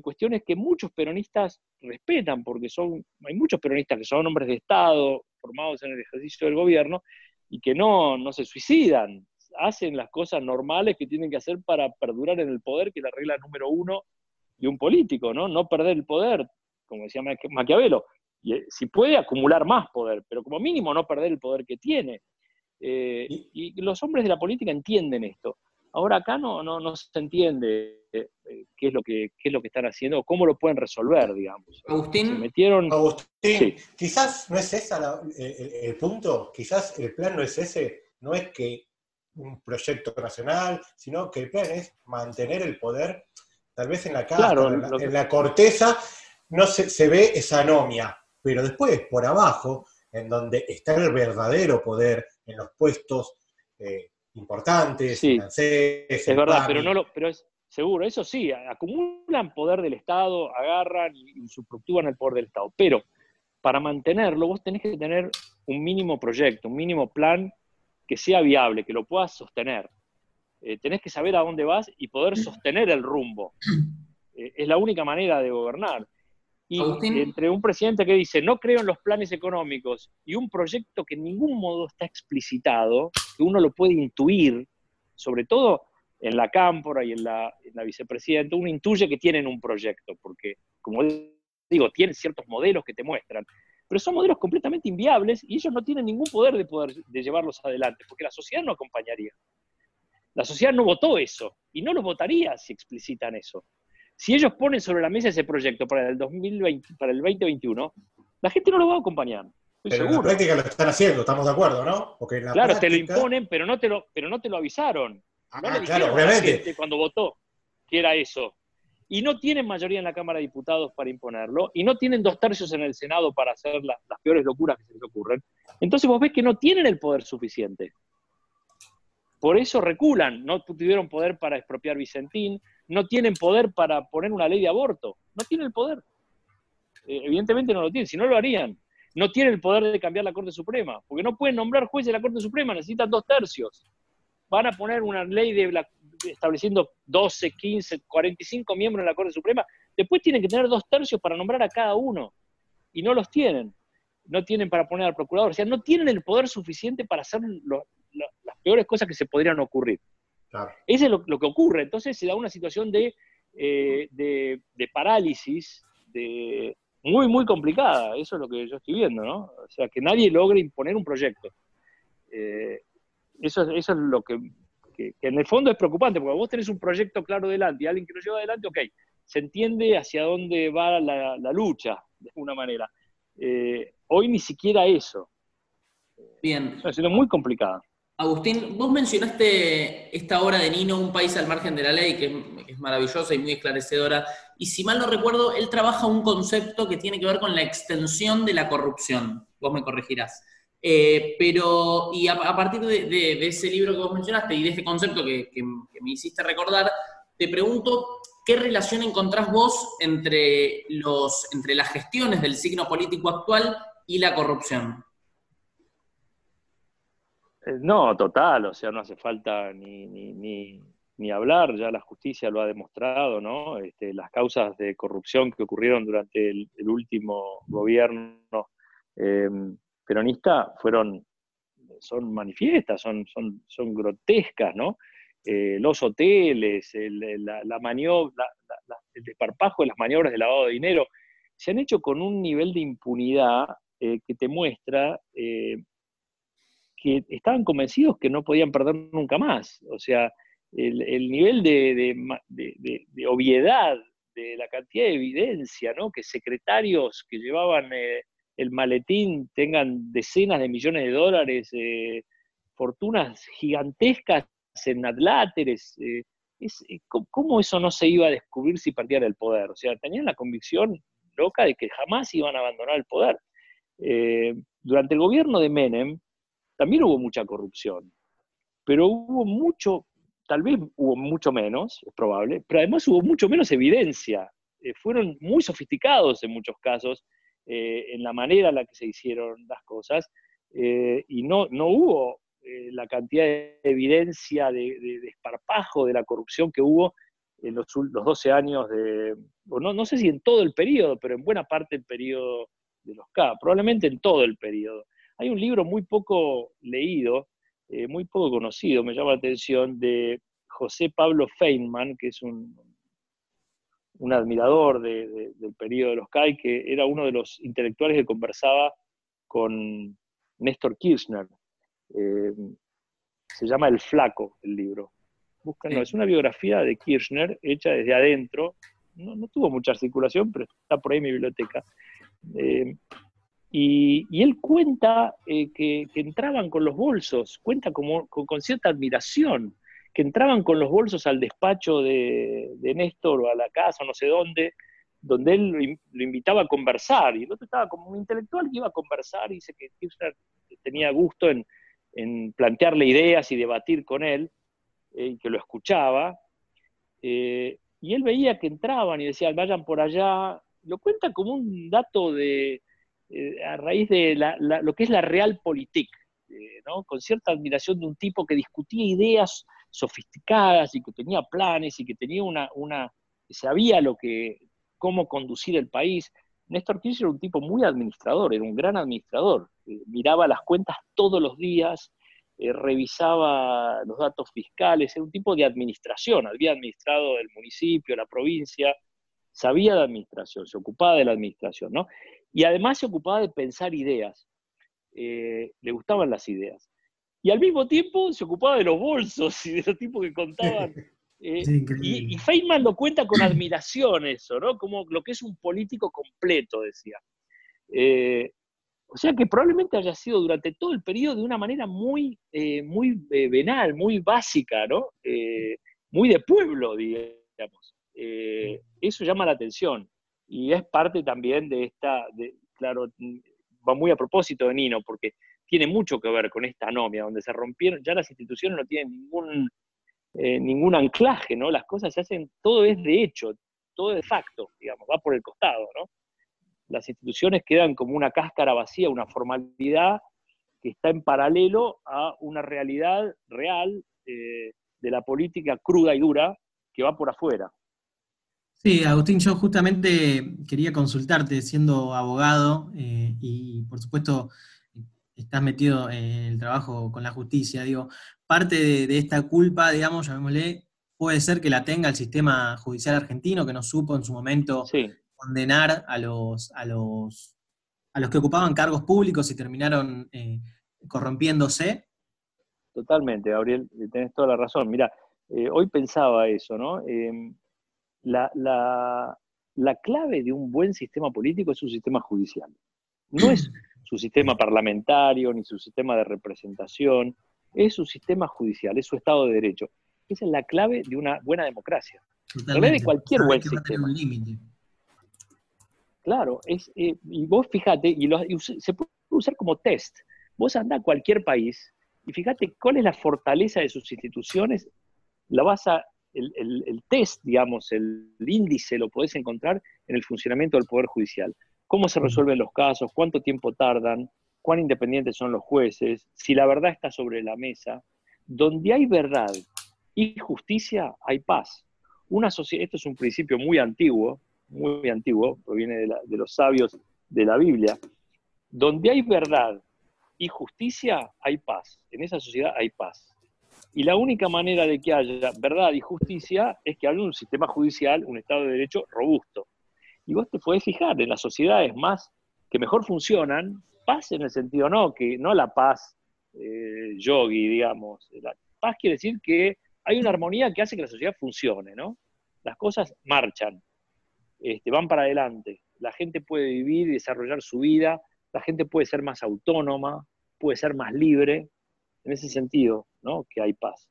E: cuestiones que muchos peronistas respetan, porque son, hay muchos peronistas que son hombres de Estado, formados en el ejercicio del gobierno, y que no, no se suicidan, hacen las cosas normales que tienen que hacer para perdurar en el poder, que es la regla número uno de un político, ¿no? No perder el poder, como decía Maquia- Maquiavelo. Y, eh, si puede acumular más poder, pero como mínimo no perder el poder que tiene. Eh,
D: Y-
E: los hombres de la política entienden esto. Ahora acá no, no, no se entiende eh, qué, es lo que, qué es lo que están haciendo, o cómo lo pueden resolver, digamos. Se
A: Agustín,
E: metieron...
D: Agustín,
E: Sí.
D: quizás no es ese el, el punto, quizás el plan no es ese, no es que un proyecto nacional, sino que el plan es mantener el poder, tal vez en la casa,
E: Claro,
D: en, la,
E: lo que-
D: en la corteza, no se, se ve esa anomia, pero después, por abajo, en donde está el verdadero poder, en los puestos eh, importantes,
E: Sí.
D: franceses,
E: Es verdad, pero no lo, pero es seguro, eso sí, acumulan poder del Estado, agarran y, substructúan el poder del Estado. Pero para mantenerlo, vos tenés que tener un mínimo proyecto, un mínimo plan que sea viable, que lo puedas sostener. Eh, tenés que saber a dónde vas y poder sostener el rumbo. <clears throat> Eh, es la única manera de gobernar. Y
A: Agustín.
E: entre un presidente que dice no creo en los planes económicos y un proyecto que en ningún modo está explicitado, que uno lo puede intuir, sobre todo en la cámpora y en la, en la vicepresidenta, uno intuye que tienen un proyecto, porque, como digo, tienen ciertos modelos que te muestran, pero son modelos completamente inviables y ellos no tienen ningún poder de poder de llevarlos adelante, porque la sociedad no acompañaría. La sociedad no votó eso y no lo votaría si explicitan eso. Si ellos ponen sobre la mesa ese proyecto para el 2020, para el 2021, la gente no lo va a acompañar. Estoy
D: Pero en la
E: seguro.
D: práctica lo están haciendo, estamos de acuerdo, ¿no? Porque en la
E: Claro, te lo imponen, pero no te lo, pero no te lo avisaron.
D: Ah,
E: No le
D: claro, obviamente.
E: cuando votó que era eso. Y no tienen mayoría en la Cámara de Diputados para imponerlo, y no tienen dos tercios en el Senado para hacer la- las peores locuras que se les ocurren. Entonces vos ves que no tienen el poder suficiente. Por eso reculan, no tuvieron poder para expropiar Vicentín, no tienen poder para poner una ley de aborto, no tienen el poder. Eh, evidentemente no lo tienen, si no lo harían. No tienen el poder de cambiar la Corte Suprema, porque no pueden nombrar jueces de la Corte Suprema, necesitan dos tercios. Van a poner una ley de la- estableciendo 12, 15, 45 miembros en la Corte Suprema. Después tienen que tener dos tercios para nombrar a cada uno. Y no los tienen. No tienen para poner al procurador. O sea, no tienen el poder suficiente para hacer las peores cosas que se podrían ocurrir.
D: Claro.
E: Eso es lo, lo que ocurre. Entonces se da una situación de, eh, de, de parálisis de, muy, muy complicada. Eso es lo que yo estoy viendo, ¿no? O sea, que nadie logre imponer un proyecto. Eh, eso, es- eso es lo que, que- que en el fondo es preocupante, porque vos tenés un proyecto claro delante y alguien que lo lleva adelante, ok, se entiende hacia dónde va la, la lucha, de alguna manera. Eh, hoy ni siquiera eso.
A: Bien.
E: Es una situación muy complicada.
A: Agustín, vos mencionaste esta obra de Nino, Un país al margen de la ley, que es- maravillosa y muy esclarecedora. Y si mal no recuerdo, él trabaja un concepto que tiene que ver con la extensión de la corrupción. Vos me corregirás. Eh, pero, y a, partir de, ese libro que vos mencionaste y de este concepto que, que- que me hiciste recordar, te pregunto, ¿qué relación encontrás vos entre, los, entre las gestiones del signo político actual y la corrupción?
E: Eh, No, total, o sea, no hace falta ni, ni, ni, hablar, ya la justicia lo ha demostrado, ¿no? Este, las causas de corrupción que ocurrieron durante el, último gobierno eh, peronista fueron, son manifiestas, son, son, son grotescas, ¿no? Eh, los hoteles, el, la, maniobra, el desparpajo de las maniobras de lavado de dinero, se han hecho con un nivel de impunidad que te muestra que estaban convencidos que no podían perder nunca más. O sea, el, el nivel de, obviedad, de la cantidad de evidencia, ¿no? Que secretarios que llevaban eh, el maletín tengan decenas de millones de dólares, eh, fortunas gigantescas en adláteres. eh, ¿cómo- ¿Cómo eso no se iba a descubrir si perdían el poder? O sea, tenían la convicción loca de que jamás iban a abandonar el poder. Durante el gobierno de Menem, también hubo mucha corrupción, pero hubo mucho, tal vez hubo mucho menos, es probable, pero además hubo mucho menos evidencia. Eh, fueron muy sofisticados en muchos casos eh, en la manera en la que se hicieron las cosas eh, y no, no hubo la cantidad de evidencia de, de desparpajo de la corrupción que hubo en los, los 12 años de, no, no sé si en todo el periodo, pero en buena parte del periodo de los K, probablemente en todo el periodo. Hay un libro muy poco leído, eh, muy poco conocido, me llama la atención, de José Pablo Feynman, que es un, un admirador de- de- del periodo de los CAI, que era uno de los intelectuales que conversaba con Néstor Kirchner. Eh, se llama El Flaco, el libro. Búsquenlo,
A: Sí.
E: es una biografía de Kirchner hecha desde adentro. No, no tuvo mucha circulación, pero está por ahí en mi biblioteca. Eh, y, él cuenta eh, que, entraban con los bolsos, cuenta como, con, cierta admiración, que entraban con los bolsos al despacho de, Néstor o a la casa, no sé dónde, donde él lo, in- lo invitaba a conversar. Y el otro estaba como un intelectual que iba a conversar y dice que Kirchner tenía gusto en, en plantearle ideas y debatir con él, eh, y que lo escuchaba. Eh, y él veía que entraban y decían, vayan por allá. Lo cuenta como un dato de, eh, a raíz de la- lo que es la realpolitik, eh, con cierta admiración de un tipo que discutía ideas sofisticadas y que tenía planes y que tenía una, una sabía lo que, cómo conducir el país. Néstor Kirchner era un tipo muy administrador, era un gran administrador. Eh, miraba las cuentas todos los días, revisaba los datos fiscales, era un tipo de administración, había administrado el municipio, la provincia, sabía de administración, se ocupaba de la administración, ¿no? Y además se ocupaba de pensar ideas, eh, le gustaban las ideas. Y al mismo tiempo se ocupaba de los bolsos <laughs> y de los tipos que contaban. <laughs> eh,
B: Sí,
E: y, y Feynman lo cuenta con admiración eso, ¿no? Como lo que es un político completo, decía. Eh, o sea que probablemente haya sido durante todo el periodo de una manera muy, muy venal, muy básica, ¿no? Muy de pueblo, digamos. Eso llama la atención. Y es parte también de esta, de, claro, va muy a propósito de Nino, porque tiene mucho que ver con esta anomia, donde se rompieron, ya las instituciones no tienen ningún, eh, ningún anclaje, ¿no? Las cosas se hacen, todo es de hecho, todo de facto, digamos, va por el costado, ¿no? las instituciones quedan como una cáscara vacía, una formalidad que está en paralelo a una realidad real eh, de la política cruda y dura que va por afuera.
B: Sí, Agustín, yo justamente quería consultarte, siendo abogado eh, y por supuesto estás metido en el trabajo con la justicia, digo, parte de, de esta culpa, digamos, llamémosle, puede ser que la tenga el sistema judicial argentino, que no supo en su momento
E: Sí,
B: condenar a los, a los, a los que ocupaban cargos públicos y terminaron eh, corrompiéndose.
E: totalmente, Gabriel, tenés toda la razón. Mira, eh, hoy pensaba eso, ¿no? La, la- la clave de un buen sistema político es su sistema judicial. No es su sistema parlamentario ni su sistema de representación, es su sistema judicial, es su Estado de Derecho. Esa es la clave de una buena democracia.
B: Totalmente.
E: cualquier
B: Saber
E: buen
B: que va a tener
E: sistema. Claro, es, eh, y vos fíjate, y, lo- y se puede usar como test. Vos andá a cualquier país y fíjate cuál es la fortaleza de sus instituciones, la vas a, el, el- el test, digamos, el, índice lo podés encontrar en el funcionamiento del Poder Judicial. Cómo se resuelven los casos, cuánto tiempo tardan, cuán independientes son los jueces, si la verdad está sobre la mesa. Donde hay verdad y justicia, hay paz. Una sociedad, esto es un principio muy antiguo, muy antiguo, proviene de, la- de los sabios de la Biblia. Donde hay verdad y justicia, hay paz. En esa sociedad hay paz. Y la única manera de que haya verdad y justicia es que haya un sistema judicial, un Estado de Derecho robusto. Y vos te podés fijar, en las sociedades más que mejor funcionan, paz en el sentido no, que no la paz eh, yogi, digamos. La paz quiere decir que hay una armonía que hace que la sociedad funcione, ¿no? Las cosas marchan, este, van para adelante. La gente puede vivir y desarrollar su vida, la gente puede ser más autónoma, puede ser más libre, en ese sentido, ¿no? Que hay paz.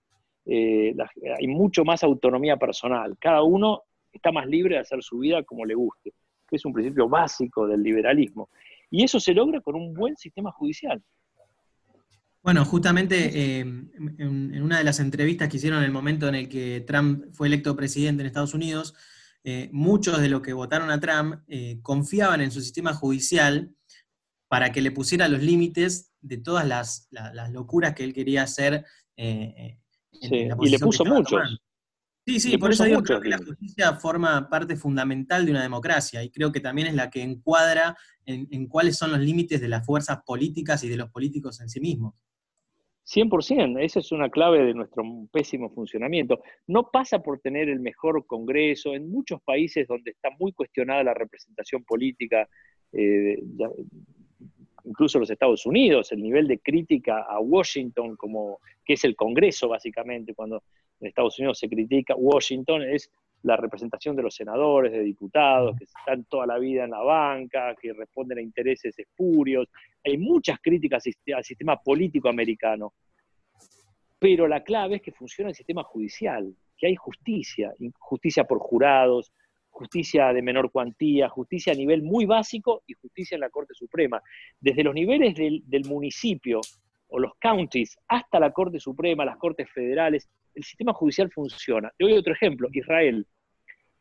E: Eh, hay mucho más autonomía personal. Cada uno está más libre de hacer su vida como le guste, que es un principio básico del liberalismo. Y eso se logra con un buen sistema judicial.
B: Bueno, justamente eh, en, una de las entrevistas que hicieron en el momento en el que Trump fue electo presidente en Estados Unidos, eh, muchos de los que votaron a Trump confiaban en su sistema judicial para que le pusiera los límites de todas las, la- las locuras que él quería hacer. eh, en-
E: Sí,
B: la
E: y le puso muchos.
B: tomando. Sí, sí,
E: Le
B: por eso digo
E: muchos
B: creo que la justicia forma parte fundamental de una democracia y creo que también es la que encuadra en, en cuáles son los límites de las fuerzas políticas y de los políticos en sí mismos.
E: 100%, esa es una clave de nuestro pésimo funcionamiento. No pasa por tener el mejor Congreso. En muchos países donde está muy cuestionada la representación política, eh, incluso los Estados Unidos, el nivel de crítica a Washington, como que es el Congreso básicamente, cuando en Estados Unidos se critica Washington, es la representación de los senadores, de diputados, que están toda la vida en la banca, que responden a intereses espurios, hay muchas críticas al sistema político americano, pero la clave es que funciona el sistema judicial, que hay justicia, justicia por jurados, justicia de menor cuantía, justicia a nivel muy básico y justicia en la Corte Suprema. Desde los niveles del, municipio o los counties hasta la Corte Suprema, las Cortes Federales, el sistema judicial funciona. Te doy otro ejemplo, Israel.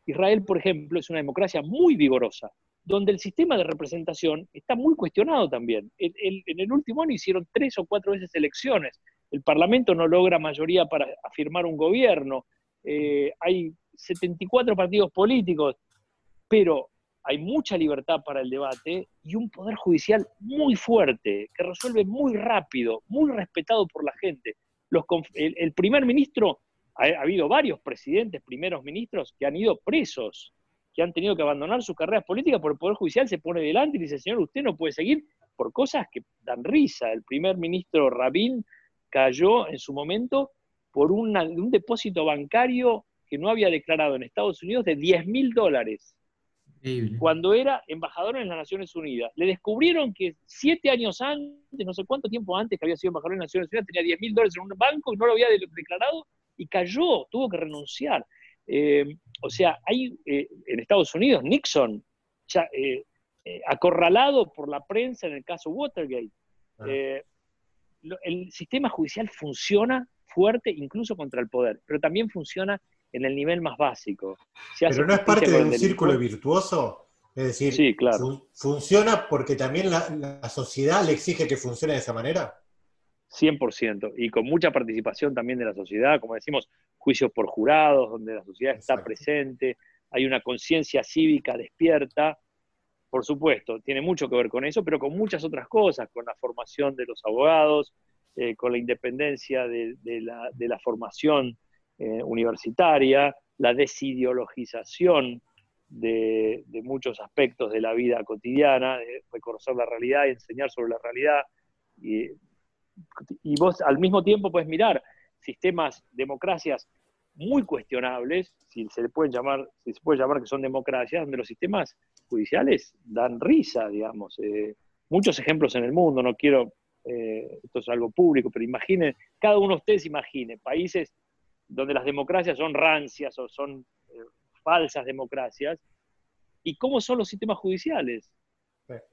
E: Israel, por ejemplo, es una democracia muy vigorosa, donde el sistema de representación está muy cuestionado también. En el último año hicieron tres o cuatro veces elecciones. El Parlamento no logra mayoría para afirmar un gobierno. Eh, hay 74 partidos políticos, pero hay mucha libertad para el debate y un poder judicial muy fuerte, que resuelve muy rápido, muy respetado por la gente. El, primer ministro, ha, ha habido varios presidentes, primeros ministros, que han ido presos, que han tenido que abandonar sus carreras políticas porque el Poder Judicial se pone delante y dice, señor, usted no puede seguir por cosas que dan risa. El primer ministro Rabin cayó en su momento por un depósito bancario que no había declarado en Estados Unidos de 10 mil dólares
B: Increíble.
E: cuando era embajador en las Naciones Unidas. Le descubrieron que siete años antes, no sé cuánto tiempo antes que había sido embajador en las Naciones Unidas, tenía 10 mil dólares en un banco y no lo había de- declarado y cayó, tuvo que renunciar. Eh, o sea, hay eh, en Estados Unidos, Nixon, ya, eh, acorralado por la prensa en el caso Watergate.
D: Ah.
E: El sistema judicial funciona fuerte incluso contra el poder, pero también funciona en el nivel más básico. Se hace
D: Pero no es parte de un círculo virtuoso. Es decir,
E: Sí, claro.
D: fun- ¿funciona porque también la, la sociedad le exige que funcione de esa manera?
E: 100%, y con mucha participación también de la sociedad, como decimos, juicios por jurados, donde la sociedad está
D: Exacto.
E: presente, hay una conciencia cívica despierta, por supuesto, tiene mucho que ver con eso, pero con muchas otras cosas, con la formación de los abogados, eh, con la independencia de, de la, de la formación eh, universitaria, la desideologización de, muchos aspectos de la vida cotidiana, reconocer la realidad y enseñar sobre la realidad. Y, vos al mismo tiempo puedes mirar sistemas, democracias muy cuestionables, si se pueden llamar, si se puede llamar que son democracias, donde los sistemas judiciales dan risa, digamos. Eh, muchos ejemplos en el mundo, no quiero, eh, esto es algo público, pero imaginen, cada uno de ustedes imagine países donde las democracias son rancias o son eh, falsas democracias, y cómo son los sistemas judiciales.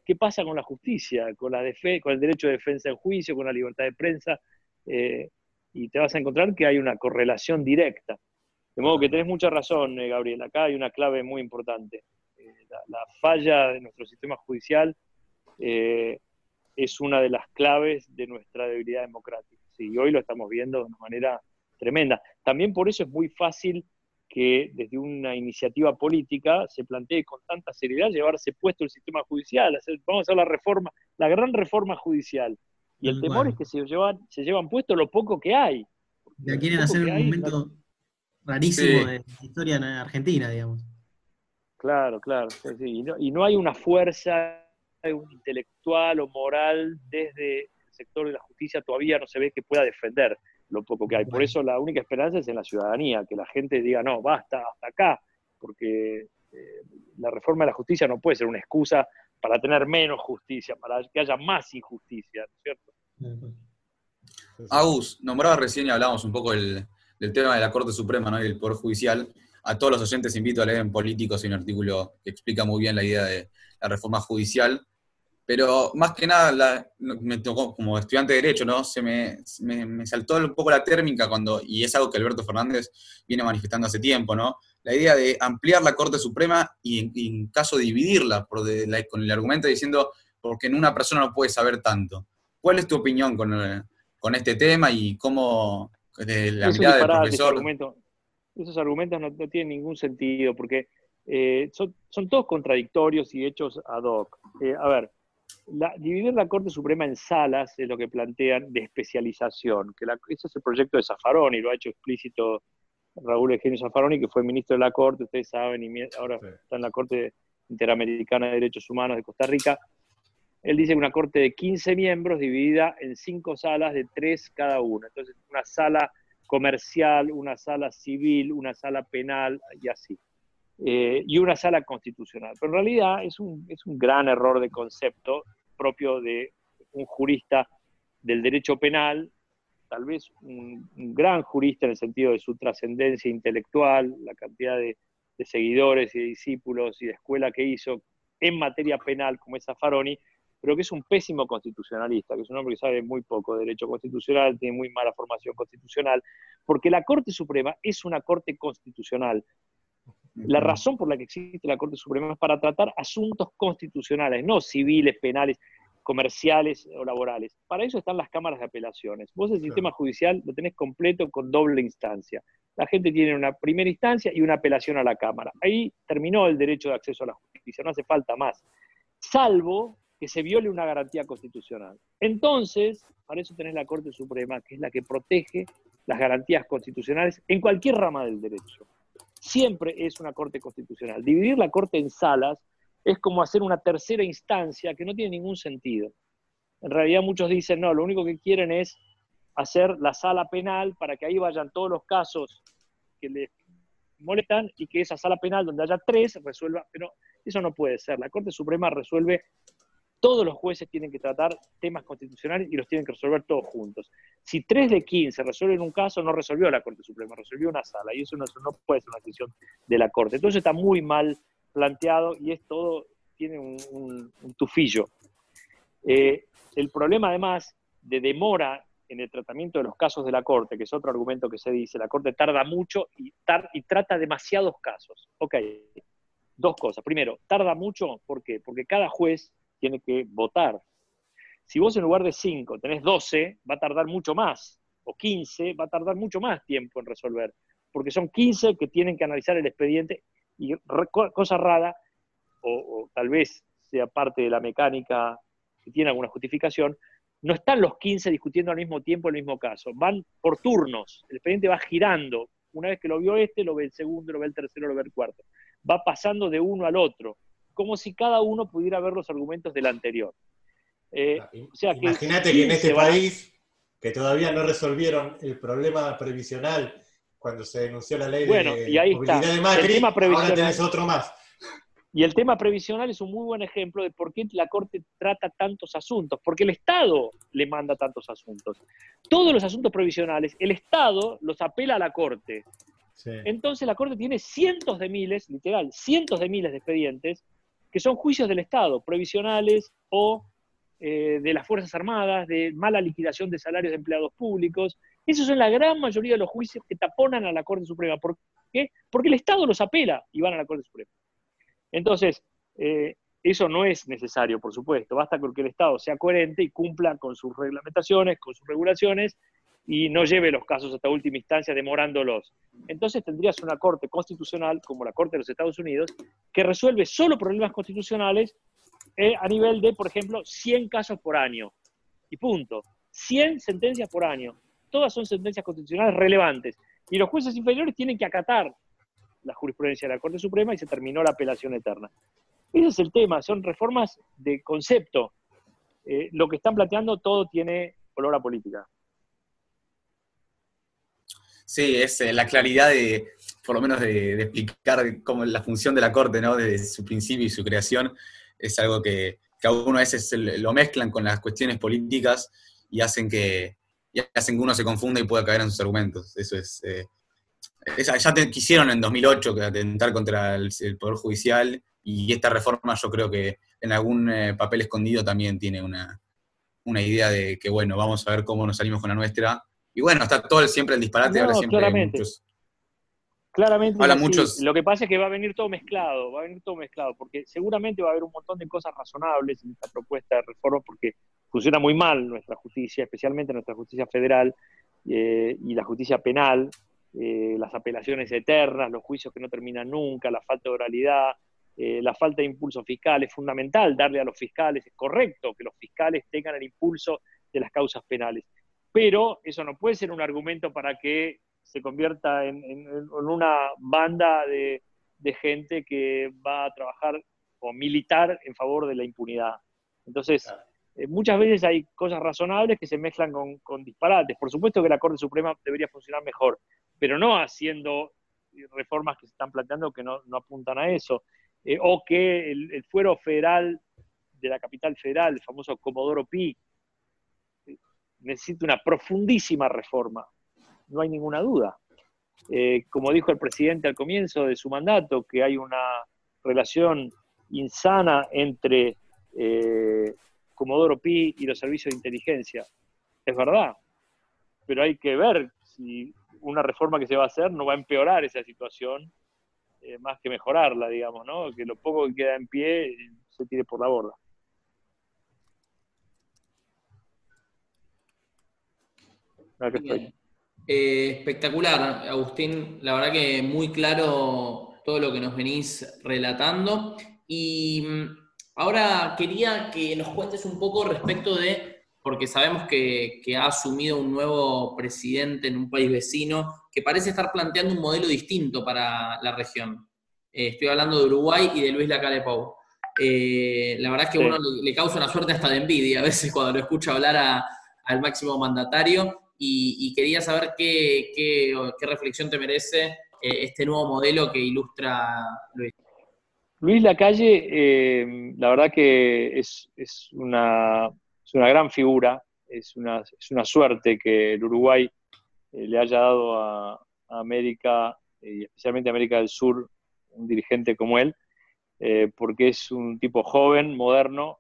E: ¿Qué pasa con la justicia, con, la con el derecho de defensa en juicio, con la libertad de prensa? Eh, y te vas a encontrar que hay una correlación directa. De modo que tenés mucha razón, eh, Gabriel. Acá hay una clave muy importante. Eh, la, la falla de nuestro sistema judicial eh, es una de las claves de nuestra debilidad democrática. Sí, y hoy lo estamos viendo de una manera tremenda. También por eso es muy fácil que desde una iniciativa política se plantee con tanta seriedad llevarse puesto el sistema judicial, hacer- vamos a hacer la reforma, la gran reforma judicial. Y el
B: Tal
E: temor es que se llevan, se llevan puesto lo poco que hay.
B: La quieren hacer un
E: hay,
B: momento rarísimo
C: Sí.
B: de la historia en Argentina, digamos.
E: Claro, claro. sí, sí. Y, no, y no hay una fuerza un intelectual o moral desde el sector de la justicia todavía no se ve que pueda defender lo poco que hay. Por eso la única esperanza es en la ciudadanía, que la gente diga, no, basta, hasta acá, porque eh, la reforma de la justicia no puede ser una excusa para tener menos justicia, para que haya más injusticia, ¿no es cierto?
C: Agus, nombraba recién y hablábamos un poco del, del tema de la Corte Suprema ¿no? y del Poder Judicial. A todos los oyentes invito a leer en Políticos hay un artículo que explica muy bien la idea de la reforma judicial. Pero más que nada, la- me tocó como estudiante de Derecho, ¿no? Se me, me, me saltó un poco la térmica cuando, y es algo que Alberto Fernández viene manifestando hace tiempo, ¿no? La idea de ampliar la Corte Suprema y en, y en caso de dividirla, por de- la- con el argumento diciendo, porque en una persona no puede saber tanto. ¿Cuál es tu opinión con, el- con este tema y cómo, la mirada del profesor?
E: argumento. Esos argumentos no, no tienen ningún sentido porque eh, son, son todos contradictorios y hechos ad hoc. Eh, a ver, la- dividir la Corte Suprema en salas es lo que plantean de especialización, que la- ese es el proyecto de Zaffaroni, lo ha hecho explícito Raúl Eugenio Zaffaroni, que fue ministro de la Corte, ustedes saben, y ahora
D: Sí.
E: está en la Corte Interamericana de Derechos Humanos de Costa Rica. Él dice que una corte de 15 miembros dividida en cinco salas de tres cada una. Entonces, una sala comercial, una sala civil, una sala penal y así. Eh, y una sala constitucional. Pero en realidad es un, es un gran error de concepto propio de un jurista del derecho penal, tal vez un, gran jurista en el sentido de su trascendencia intelectual, la cantidad de, de seguidores y de discípulos y de escuela que hizo en materia penal como es Zaffaroni, pero que es un pésimo constitucionalista, que es un hombre que sabe muy poco de derecho constitucional, tiene muy mala formación constitucional, porque la Corte Suprema es una Corte constitucional. La razón por la que existe la Corte Suprema es para tratar asuntos constitucionales, no civiles, penales, comerciales o laborales. Para eso están las cámaras de apelaciones. Vos el sistema judicial lo tenés completo con doble instancia. La gente tiene una primera instancia y una apelación a la Cámara. Ahí terminó el derecho de acceso a la justicia, no hace falta más. Salvo que se viole una garantía constitucional. Entonces, para eso tenés la Corte Suprema, que es la que protege las garantías constitucionales en cualquier rama del derecho. Siempre es una Corte constitucional. Dividir la Corte en salas es como hacer una tercera instancia que no tiene ningún sentido. En realidad muchos dicen, no, lo único que quieren es hacer la sala penal para que ahí vayan todos los casos que les molestan y que esa sala penal donde haya tres resuelva, pero eso no puede ser. La Corte Suprema resuelve, todos los jueces tienen que tratar temas constitucionales y los tienen que resolver todos juntos. Si tres de 15 resuelven un caso, no resolvió la Corte Suprema, resolvió una sala y eso no, puede ser una decisión de la Corte. Entonces está muy mal planteado y es todo, tiene un, tufillo. Eh, el problema además de demora en el tratamiento de los casos de la Corte, que es otro argumento que se dice, la Corte tarda mucho y trata demasiados casos. Ok, dos cosas. Primero, tarda mucho, ¿por qué? Porque cada juez tiene que votar. Si vos en lugar de 5 tenés 12, va a tardar mucho más, o 15, va a tardar mucho más tiempo en resolver, porque son 15 que tienen que analizar el expediente y cosa rara, o, o tal vez sea parte de la mecánica que tiene alguna justificación, no están los 15 discutiendo al mismo tiempo el mismo caso, van por turnos, el expediente va girando, una vez que lo vio este, lo ve el segundo, lo ve el tercero, lo ve el cuarto, va pasando de uno al otro, como si cada uno pudiera ver los argumentos del anterior. Eh, o sea que
D: Imagínate que en
E: 15
D: este país, que todavía no resolvieron el problema previsional cuando se denunció la ley
E: Bueno,
D: de
E: y ahí está.
D: de
E: El tema
D: ahora
E: previsional.
D: tenés otro más.
E: Y el tema previsional es un muy buen ejemplo de por qué la Corte trata tantos asuntos, porque el Estado le manda tantos asuntos. Todos los asuntos previsionales, el Estado los apela a la Corte.
D: Sí.
E: Entonces la Corte tiene cientos de miles, literal, cientos de miles de expedientes que son juicios del Estado, previsionales o eh, de las Fuerzas Armadas, de mala liquidación de salarios de empleados públicos. Esos son la gran mayoría de los juicios que taponan a la Corte Suprema. ¿Por qué? Porque el Estado los apela y van a la Corte Suprema. Entonces, eh, eso no es necesario, por supuesto. Basta con que el Estado sea coherente y cumpla con sus reglamentaciones, con sus regulaciones y no lleve los casos hasta última instancia demorándolos. Entonces tendrías una Corte constitucional, como la Corte de los Estados Unidos, que resuelve solo problemas constitucionales eh, a nivel de, por ejemplo, 100 casos por año. Y punto. 100 sentencias por año. Todas son sentencias constitucionales relevantes. Y los jueces inferiores tienen que acatar la jurisprudencia de la Corte Suprema y se terminó la apelación eterna. Ese es el tema, son reformas de concepto. Eh, lo que están planteando todo tiene olor a política.
C: Sí, es eh, la claridad de, por lo menos de, de explicar cómo la función de la Corte, ¿no? Desde su principio y su creación, es algo que, que a uno a veces lo mezclan con las cuestiones políticas y hacen que, hacen que uno se confunda y pueda caer en sus argumentos. Eso es... eh, ya te, quisieron en 2008 que atentar contra el, el Poder Judicial y esta reforma yo creo que en algún eh, papel escondido también tiene una, una idea de que, bueno, vamos a ver cómo nos salimos con la nuestra. Y bueno, está todo el- siempre el disparate,
E: No,
C: ahora siempre
E: claramente.
C: muchos.
E: Claramente.
C: Muchos-
E: Lo que pasa es que va a venir todo mezclado, va a venir todo mezclado, porque seguramente va a haber un montón de cosas razonables en esta propuesta de reforma, porque funciona muy mal nuestra justicia, especialmente nuestra justicia federal eh, y la justicia penal, eh, las apelaciones eternas, los juicios que no terminan nunca, la falta de oralidad, eh, la falta de impulso fiscal. Es fundamental darle a los fiscales, es correcto que los fiscales tengan el impulso de las causas penales, pero eso no puede ser un argumento para que se convierta en, en- en una banda de, de gente que va a trabajar o militar en favor de la impunidad. Entonces,
D: Claro.
E: eh, muchas veces hay cosas razonables que se mezclan con, con disparates. Por supuesto que la Corte Suprema debería funcionar mejor, pero no haciendo reformas que se están planteando que no, no apuntan a eso. Eh, o que el, el fuero federal de la capital federal, el famoso Comodoro Pi, necesita una profundísima reforma, no hay ninguna duda. Eh, como dijo el presidente al comienzo de su mandato, que hay una relación insana entre eh, Comodoro Pi y los servicios de inteligencia. Es verdad, pero hay que ver si una reforma que se va a hacer no va a empeorar esa situación eh, más que mejorarla, digamos, ¿no? Que lo poco que queda en pie eh, se tire por la borda. Ah.
A: Eh, espectacular, Agustín. La verdad que muy claro todo lo que nos venís relatando. Y mm, ahora quería que nos cuentes un poco respecto de, porque sabemos que, que ha asumido un nuevo presidente en un país vecino que parece estar planteando un modelo distinto para la región. Eh, estoy hablando de Uruguay y de Luis Lacalle Pou. Eh, la verdad es que
E: Sí.
A: uno le, le causa una suerte hasta de envidia a veces cuando lo escucha hablar a- al máximo mandatario y, y quería saber qué, reflexión te merece eh, este nuevo modelo que ilustra Luis.
E: Luis Lacalle, eh, la verdad que es, es una, es una gran figura, es una, es una suerte que el Uruguay eh, le haya dado a, América, y especialmente a América del Sur, un dirigente como él, porque es un tipo joven, moderno,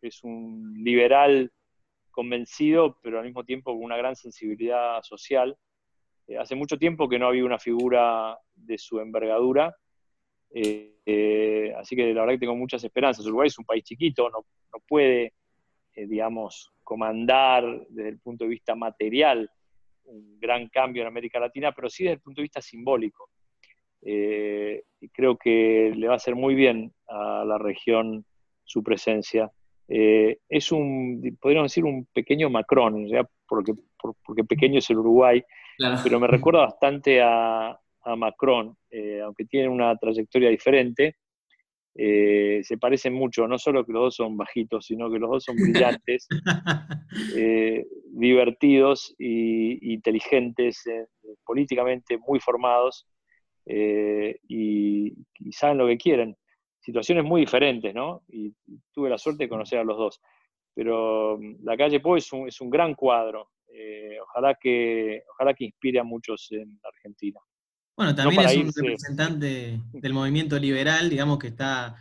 E: es un liberal convencido, pero al mismo tiempo con una gran sensibilidad social. Eh, hace mucho tiempo que no había una figura de su envergadura Eh, eh, así que la verdad que tengo muchas esperanzas. Uruguay es un país chiquito, no, no puede, digamos, comandar desde el punto de vista material un gran cambio en América Latina, pero sí desde el punto de vista simbólico. Creo que le va a hacer muy bien a la región su presencia. Eh, es un, podríamos decir, un pequeño Macron, porque, por- porque pequeño es el Uruguay,
A: Claro.
E: pero me recuerda bastante a, a Macron, eh, aunque tienen una trayectoria diferente. eh, se parecen mucho, no solo que los dos son bajitos, sino que los dos son brillantes, <laughs> divertidos y inteligentes, políticamente muy formados y, y saben lo que quieren. Situaciones muy diferentes, ¿no? Y, tuve la suerte de conocer a los dos. Pero mm, la calle Po es un, es un gran cuadro. eh, ojalá, que, ojalá que inspire a muchos en Argentina.
B: Bueno, también es un
E: irse.
B: representante <laughs> del movimiento liberal, digamos que está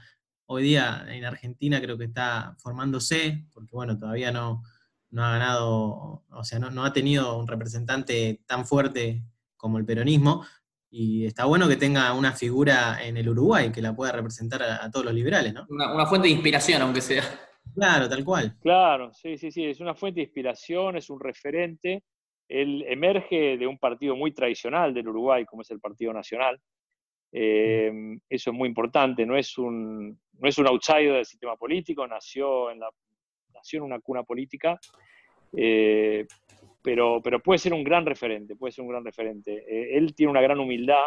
B: hoy día en Argentina, creo que está formándose, porque bueno, todavía no, no ha ganado, o sea, no, no ha tenido un representante tan fuerte como el peronismo, y está bueno que tenga una figura en el Uruguay que la pueda representar a, a todos los liberales, ¿no?
A: Una, una fuente de inspiración, aunque sea.
B: Claro, tal cual.
E: Claro, sí, sí, sí, es una fuente de inspiración, es un referente. Él emerge de un partido muy tradicional del Uruguay, como es el Partido Nacional. Eh, eso es muy importante, no es, un, no es un outsider del sistema político, nació en, la, nació en una cuna política, eh, pero, pero puede ser un gran referente, puede ser un gran referente. Eh, él tiene una gran humildad,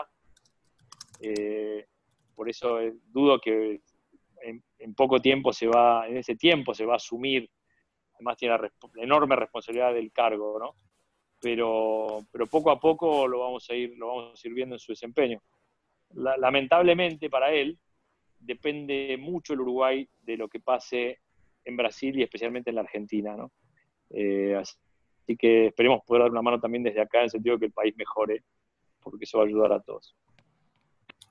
E: eh, por eso eh, dudo que en, poco tiempo se va, en ese tiempo se va a asumir, además tiene la, enorme responsabilidad del cargo, ¿no? Pero, pero poco a poco lo vamos a ir, lo vamos a ir viendo en su desempeño. La- lamentablemente para él depende mucho el Uruguay de lo que pase en Brasil y especialmente en la Argentina, ¿no? Así que esperemos poder dar una mano también desde acá en el sentido de que el país mejore, porque eso va a ayudar a todos.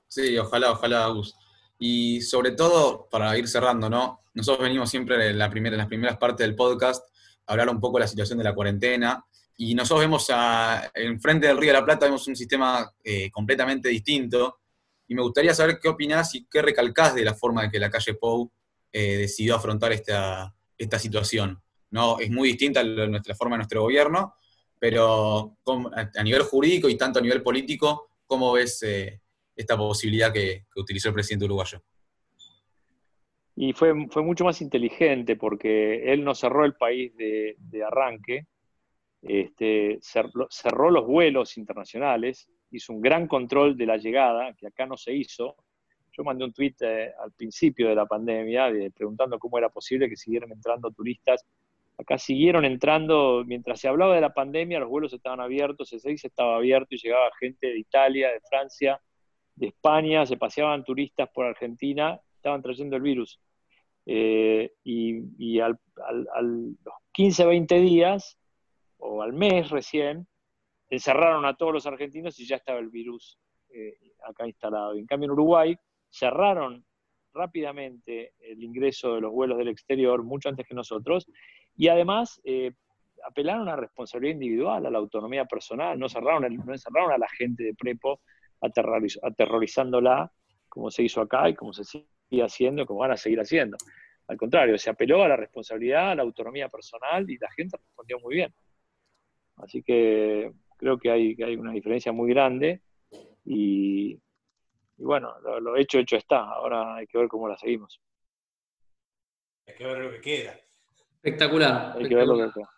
C: Sí, ojalá, ojalá, Gus. Y sobre todo, para ir cerrando, ¿no? Nosotros venimos siempre en, la primera, en las primeras partes del podcast a hablar un poco de la situación de la cuarentena. Y nosotros vemos a, enfrente del Río de la Plata, vemos un sistema eh, completamente distinto. Y me gustaría saber qué opinás y qué recalcás de la forma en que la calle Pou eh, decidió afrontar esta, esta situación. ¿No? Es muy distinta la, nuestra forma de nuestro gobierno, pero ¿cómo- a, nivel jurídico y tanto a nivel político, ¿cómo ves eh, esta posibilidad que, utilizó el presidente uruguayo?
E: Y fue, fue mucho más inteligente porque él no cerró el país de, arranque, este, cerró, los vuelos internacionales, hizo un gran control de la llegada, que acá no se hizo. Yo mandé un tuit eh, al principio de la pandemia de- preguntando cómo era posible que siguieran entrando turistas. Acá siguieron entrando, mientras se hablaba de la pandemia, los vuelos estaban abiertos, el 6 estaba abierto y llegaba gente de Italia, de Francia, de España, se paseaban turistas por Argentina, estaban trayendo el virus. Eh, y al, al- al- los 15, 20 días, o al mes recién, encerraron a todos los argentinos y ya estaba el virus eh, acá instalado. En cambio en Uruguay cerraron rápidamente el ingreso de los vuelos del exterior, mucho antes que nosotros, y además eh, apelaron a responsabilidad individual, a la autonomía personal, no cerraron, no encerraron a la gente de prepo aterroriz- aterrorizándola, como se hizo acá y como se sigue haciendo, como van a seguir haciendo. Al contrario, se apeló a la responsabilidad, a la autonomía personal y la gente respondió muy bien. Así que creo que hay, que hay una diferencia muy grande y, y bueno, lo, lo hecho, hecho está. Ahora hay que ver cómo la seguimos.
D: Hay que ver lo que queda.
A: Espectacular.
E: Hay que ver lo que
A: espectacular.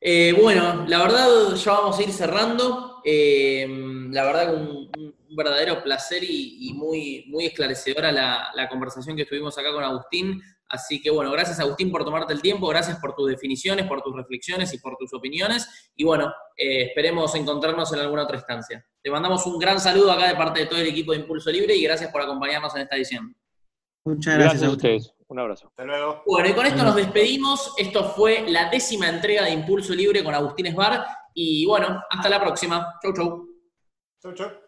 A: Eh, bueno, la verdad ya vamos a ir cerrando. Eh, la verdad que un, un verdadero placer y, y muy, muy esclarecedora la, la conversación que estuvimos acá con Agustín. Así que bueno, gracias Agustín por tomarte el tiempo, gracias por tus definiciones, por tus reflexiones y por tus opiniones. Y bueno, eh, esperemos encontrarnos en alguna otra instancia. Te mandamos un gran saludo acá de parte de todo el equipo de Impulso Libre y gracias por acompañarnos en esta edición.
B: Muchas
E: Gracias,
B: gracias,
E: a ustedes. Un abrazo.
D: Hasta luego.
A: Bueno, y con esto nos despedimos. Esto fue la décima entrega de Impulso Libre con Agustín Esbar. Y bueno, hasta la próxima. Chau, chau.
D: Chau, chau.